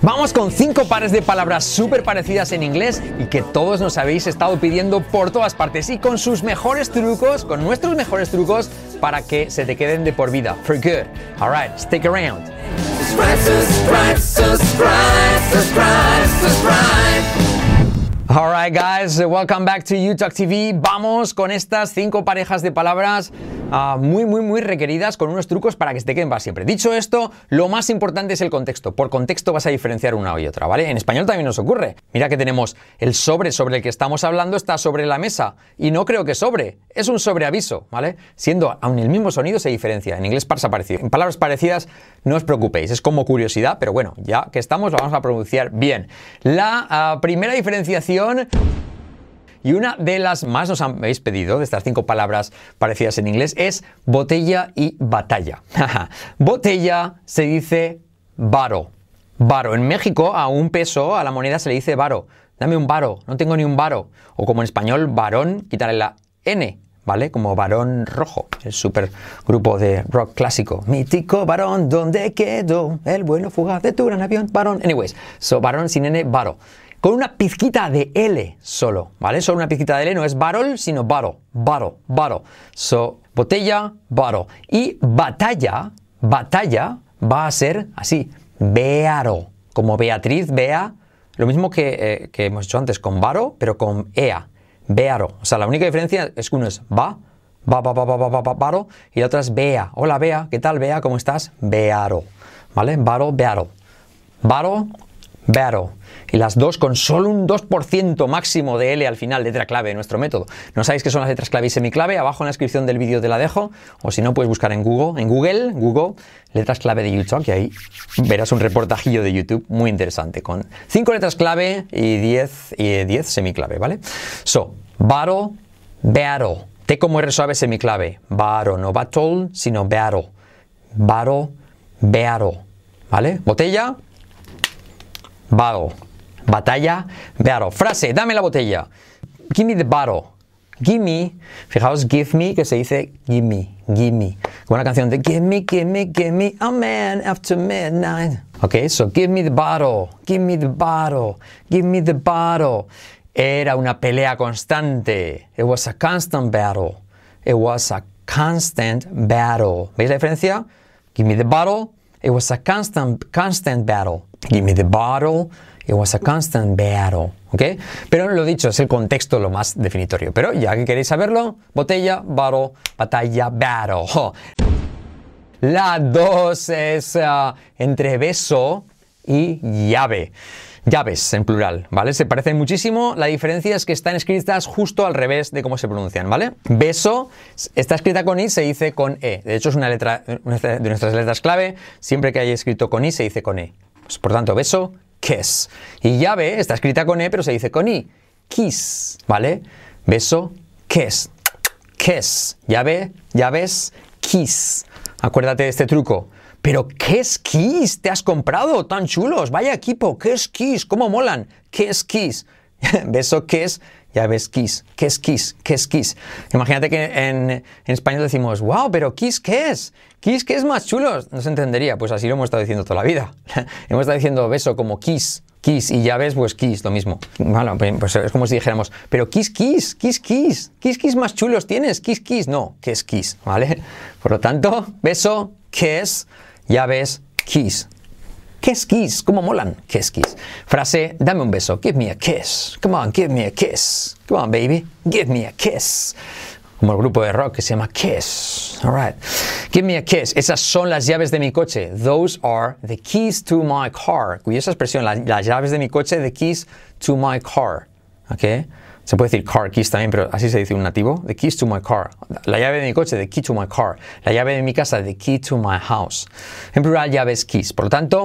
Vamos con cinco pares de palabras súper parecidas en inglés y que todos nos habéis estado pidiendo por todas partes y con sus mejores trucos, con nuestros mejores trucos para que se te queden de por vida. For good. Alright, stick around. Subscribe, subscribe, subscribe. Alright guys, welcome back to UTalk TV. Vamos con estas cinco parejas de palabras ah, muy, muy, muy requeridas con unos trucos para que se te queden para siempre. Dicho esto, lo más importante es el contexto. Por contexto vas a diferenciar una y otra, ¿vale? En español también nos ocurre. Mira que tenemos el sobre sobre el que estamos hablando está sobre la mesa y no creo que sobre, es un sobreaviso, ¿vale? Siendo aún el mismo sonido se diferencia. En inglés pasa parecido. En palabras parecidas no os preocupéis, es como curiosidad, pero bueno, ya que estamos lo vamos a pronunciar bien. La ah, primera diferenciación y una de las más nos habéis pedido, de estas cinco palabras parecidas en inglés, es botella y batalla. botella se dice varo. Varo. En México a un peso, a la moneda se le dice varo. Dame un varo, no tengo ni un varo. O como en español, varón, quitarle la N, ¿vale? Como varón rojo, el super grupo de rock clásico. Mítico varón, ¿dónde quedó el bueno fugaz de tu gran avión? Varón. Anyways, so varón sin N, varo con una pizquita de L solo, ¿vale? Solo una pizquita de L, no es barrel, sino baro, baro, baro. So, botella, baro. Y batalla, batalla va a ser así, bearo, como Beatriz, bea, lo mismo que, eh, que hemos hecho antes con baro, pero con ea, bearo. O sea, la única diferencia es que uno es va, va, va, va, va, va, va, baro, y la otra es bea. Hola, bea, ¿qué tal, bea? ¿Cómo estás? Bearo, ¿vale? Baro, bearo. Baro, Battle. Y las dos con solo un 2% máximo de L al final, letra clave de nuestro método. ¿No sabéis qué son las letras clave y semiclave? Abajo en la descripción del vídeo te la dejo. O si no, puedes buscar en Google, en Google, Google, letras clave de YouTube, que ahí verás un reportajillo de YouTube muy interesante con 5 letras clave y 10 y 10 semiclave, ¿vale? So, battle, battle. T como R suave semiclave. Battle, no battle, sino battle. Battle, battle. ¿Vale? Botella, Battle. Batalla, battle. Frase, dame la botella. Give me the bottle. Give me, fijaos, give me, que se dice give me, give me. Como una canción de give me, give me, give me a man after midnight. Ok, so give me the bottle, give me the bottle, give me the bottle. Era una pelea constante. It was a constant battle. It was a constant battle. ¿Veis la diferencia? Give me the bottle. It was a constant, constant battle. Give me the bottle. It was a constant battle. ¿Ok? Pero lo dicho, es el contexto lo más definitorio. Pero ya que queréis saberlo, botella, bottle, batalla, battle. La dos es uh, entre beso y llave. Llaves en plural, ¿vale? Se parecen muchísimo. La diferencia es que están escritas justo al revés de cómo se pronuncian, ¿vale? Beso está escrita con I, se dice con E. De hecho, es una letra de nuestras letras clave. Siempre que haya escrito con I, se dice con E. Pues, por tanto, beso, kiss. Y llave está escrita con E, pero se dice con I. Kiss, ¿vale? Beso, kiss. Kiss. Llave, llaves, kiss. Acuérdate de este truco. Pero ¿qué skis te has comprado tan chulos? Vaya equipo, ¿qué skis? ¿Cómo molan? ¿Qué skis? Beso es? ya ves kiss, ¿qué es kiss? ¿Qué es kiss? Imagínate que en, español decimos, wow, pero kiss, ¿qué es? Kiss, ¿qué es más chulo? No se entendería, pues así lo hemos estado diciendo toda la vida. hemos estado diciendo beso como kiss, kiss, y ya ves, pues kiss, lo mismo. Bueno, pues es como si dijéramos, pero kiss, kiss, kiss, kiss, kiss, kiss más chulos tienes, kiss, kiss, no, ¿qué es kiss? ¿Vale? Por lo tanto, beso, kiss, ya ves, kiss. Kiss, kiss, ¿cómo molan? Kiss, kiss. Frase, dame un beso, give me a kiss. Come on, give me a kiss. Come on, baby, give me a kiss. Como el grupo de rock que se llama Kiss. Alright. Give me a kiss. Esas son las llaves de mi coche. Those are the keys to my car. Curiosa expresión, las, las llaves de mi coche, the keys to my car. ¿Ok? Se puede decir car keys también, pero así se dice un nativo. The keys to my car. La llave de mi coche, the key to my car. La llave de mi casa, the key to my house. En plural, llaves keys. Por lo tanto,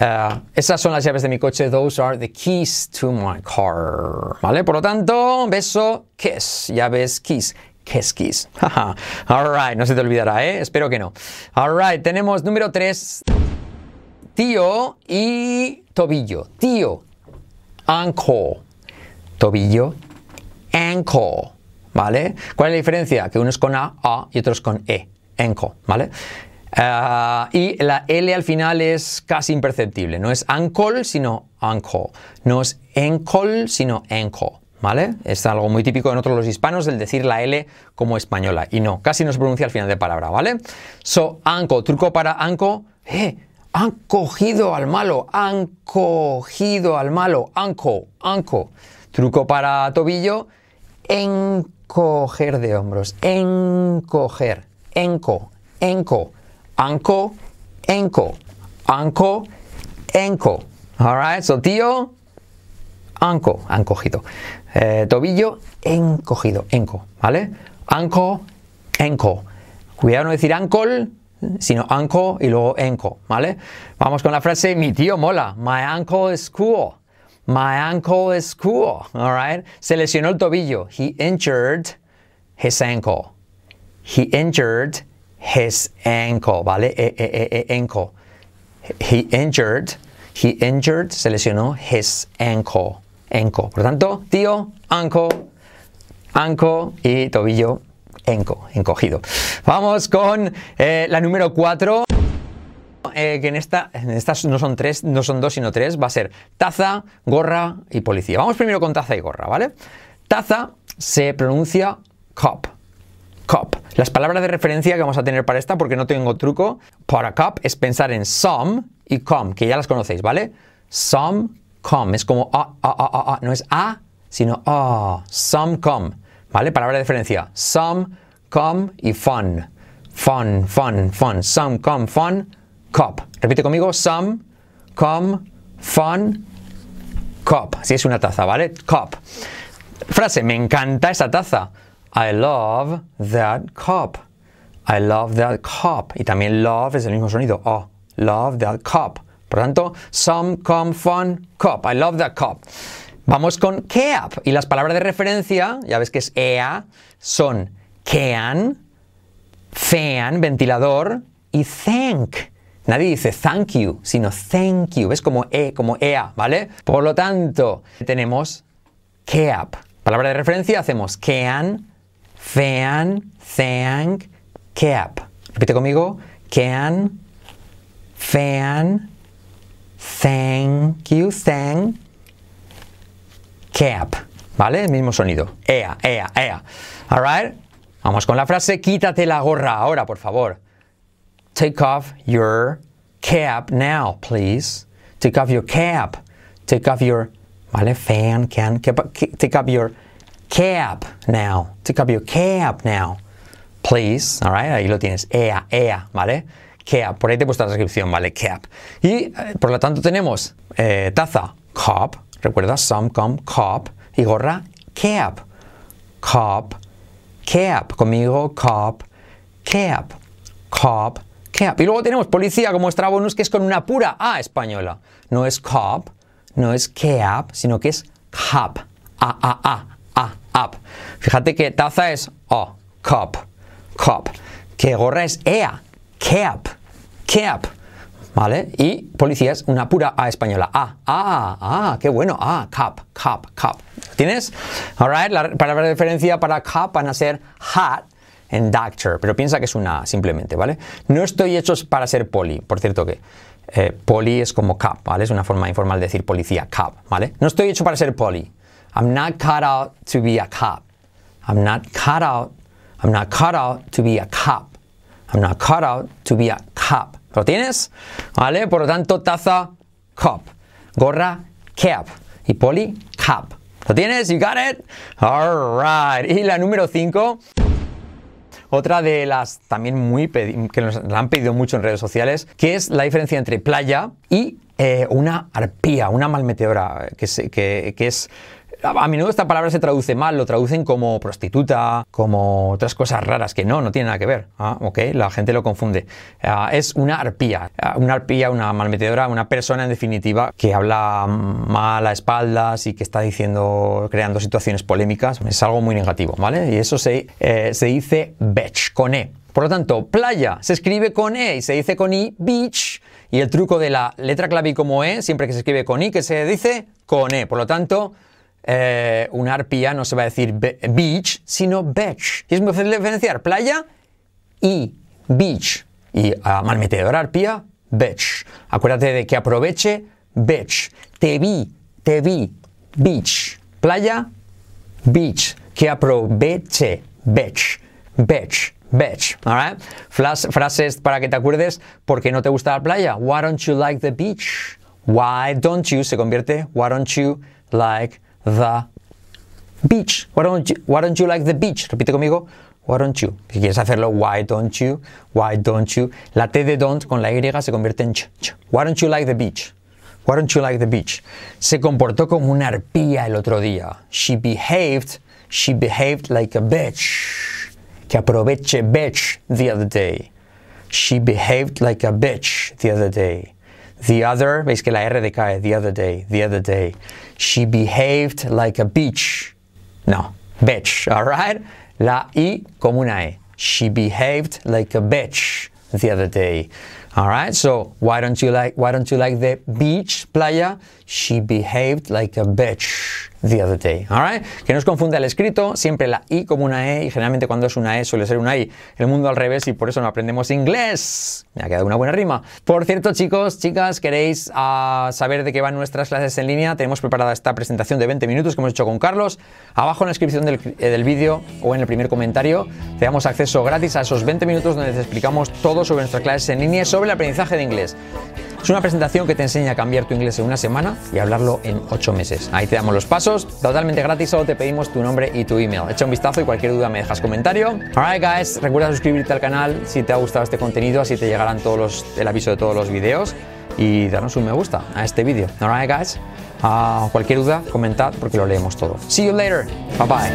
uh, esas son las llaves de mi coche. Those are the keys to my car. ¿Vale? Por lo tanto, beso, kiss. Llaves, keys. Kiss, keys. Alright, no se te olvidará, ¿eh? Espero que no. Alright, tenemos número 3. Tío y tobillo. Tío. Ankle. Tobillo ankle, ¿vale? ¿Cuál es la diferencia? Que uno es con A, A y otro es con E, ankle, ¿vale? Ah, y la L al final es casi imperceptible. No es ankle, sino ankle. No es encol, sino enco. ¿Vale? Es algo muy típico en otros los hispanos el decir la L como española. Y no, casi no se pronuncia al final de palabra, ¿vale? So, anco, truco para anco. ¡Eh! Han cogido al malo, han cogido al malo, anco, anco. Truco para tobillo, encoger de hombros, encoger, enco, enco, anco, enco, anco, enco. Alright, so tío, anco, han cogido. Eh, tobillo, encogido, enco, ¿vale? Anco, enco. Cuidado no decir ankle, sino uncle y luego enco, ¿vale? Vamos con la frase, mi tío mola, my uncle is cool. My uncle is cool, alright? Se lesionó el tobillo. He injured his ankle. He injured his ankle, ¿vale? E, e, e, ankle. He injured, he injured, se lesionó his ankle. Ankle. Por tanto, tío, uncle, ankle y tobillo, enco, encogido. Vamos con eh, la número 4. Eh, que en, esta, estas no son tres, no son dos, sino tres, va a ser taza, gorra y policía. Vamos primero con taza y gorra, ¿vale? Taza se pronuncia cup. Cup. Las palabras de referencia que vamos a tener para esta, porque no tengo truco, para cup es pensar en some y com, que ya las conocéis, ¿vale? Some, com. Es como a, a, a, a, no es a, sino a. Some, com. ¿Vale? Palabra de referencia. Some, com y fun. Fun, fun, fun. Some, com, fun, cup. Repite conmigo. Some, com, fun, cup. Así es una taza, ¿vale? Cup. Frase, me encanta esa taza. I love that cup. I love that cup. Y también love es el mismo sonido. Oh, love that cup. Por tanto, some, com, fun, cup. I love that cup. Vamos con cap. Y las palabras de referencia, ya ves que es EA, son can, fan, ventilador, y thank. Nadie dice thank you, sino thank you. Es como E, como EA, ¿vale? Por lo tanto, tenemos cap. Palabra de referencia, hacemos can, fan, thank, cap. Repite conmigo. Can, fan, thank you, thank, cap. ¿Vale? El mismo sonido. Ea, ea, ea. Alright? Vamos con la frase, quítate la gorra ahora, por favor. Take off your cap now, please. Take off your cap. Take off your, ¿vale? Fan, can, cap, take off your cap now. Take off your cap now, please. Alright, ahí lo tienes. Ea, ea, ¿vale? Cap. Por ahí te he la descripción, ¿vale? Cap. Y eh, por lo tanto tenemos eh, taza, cup. Recuerda, some, com, cup. Y gorra, cap. Cup, cap. Conmigo, cop, cap. Cop, cap. Y luego tenemos policía como extra bonus que es con una pura A española. No es cop, no es cap, sino que es cop. A, A, A, A, up. Fíjate que taza es O, cop, cop. Que gorra es EA, cap, cap. ¿Vale? Y policía es una pura A española. A, ah, ah, qué bueno. Ah, cap, cap, cap. ¿Tienes? Alright, la palabra de referencia para cap van a ser hat en doctor, pero piensa que es una A simplemente, ¿vale? No estoy hecho para ser poli, por cierto que eh, poli es como cap, ¿vale? Es una forma informal de decir policía, cap, ¿vale? No estoy hecho para ser poli. I'm not cut out to be a cop. I'm not cut out, I'm not cut out to be a cop. I'm not cut out to be a cop. ¿Lo tienes? ¿Vale? Por lo tanto, taza, cup. Gorra, cap. Y poli, cap. ¿Lo tienes? You got it? Alright. Y la número 5. Otra de las también muy que nos la han pedido mucho en redes sociales, que es la diferencia entre playa y eh, una arpía, una malmeteora, se, que, que es a menudo esta palabra se traduce mal, lo traducen como prostituta, como otras cosas raras que no, no tiene nada que ver. Ah, ok, la gente lo confunde. Ah, es una arpía, ah, una arpía, una malmetedora, una persona en definitiva que habla mal a espaldas y que está diciendo, creando situaciones polémicas. Es algo muy negativo, ¿vale? Y eso se, eh, se dice bitch, con E. Por lo tanto, playa se escribe con E y se dice con I, beach. Y el truco de la letra clave como E, siempre que se escribe con I, que se dice con E. Por lo tanto, eh, una arpía no se va a decir beach, sino beach. Y es muy fácil diferenciar playa y beach. Y ah, malmetedora, arpía, bitch. Acuérdate de que aproveche, bitch. Te vi, te vi, beach. Playa, beach. Que aproveche, bitch, bitch, bitch. Alright? Flas- frases para que te acuerdes porque no te gusta la playa. Why don't you like the beach? Why don't you se convierte Why don't you like the beach? Why don't you, why don't you like the beach? Repite conmigo. Why don't you? Si quieres hacerlo, why don't you? Why don't you? La T de don't con la Y se convierte en ch. Why don't you like the beach? Why don't you like the beach? Se comportó como una arpía el otro día. She behaved, she behaved like a bitch. Que aproveche bitch the other day. She behaved like a bitch the other day. The other, veis que la R decae, the other day, the other day. She behaved like a bitch. No, bitch, alright? La I como una E. She behaved like a bitch the other day. Alright, so why don't you like why don't you like the beach, playa? She behaved like a bitch the other day. Alright? Que no os confunda el escrito, siempre la I como una E y generalmente cuando es una E suele ser una I. El mundo al revés y por eso no aprendemos inglés. Me ha quedado una buena rima. Por cierto, chicos, chicas, queréis ah, saber de qué van nuestras clases en línea, tenemos preparada esta presentación de 20 minutos que hemos hecho con Carlos. Abajo en la descripción del, eh, del vídeo o en el primer comentario te damos acceso gratis a esos 20 minutos donde te explicamos todo sobre nuestras clases en línea y el aprendizaje de inglés. Es una presentación que te enseña a cambiar tu inglés en una semana y hablarlo en 8 meses. Ahí te damos los pasos, totalmente gratis, solo te pedimos tu nombre y tu email. Echa un vistazo y cualquier duda me dejas comentario. Alright guys, recuerda suscribirte al canal si te ha gustado este contenido, así te llegarán todos los, el aviso de todos los vídeos y darnos un me gusta a este vídeo. Alright guys, Ah, cualquier duda, comentad porque lo leemos todo. See you later, bye bye.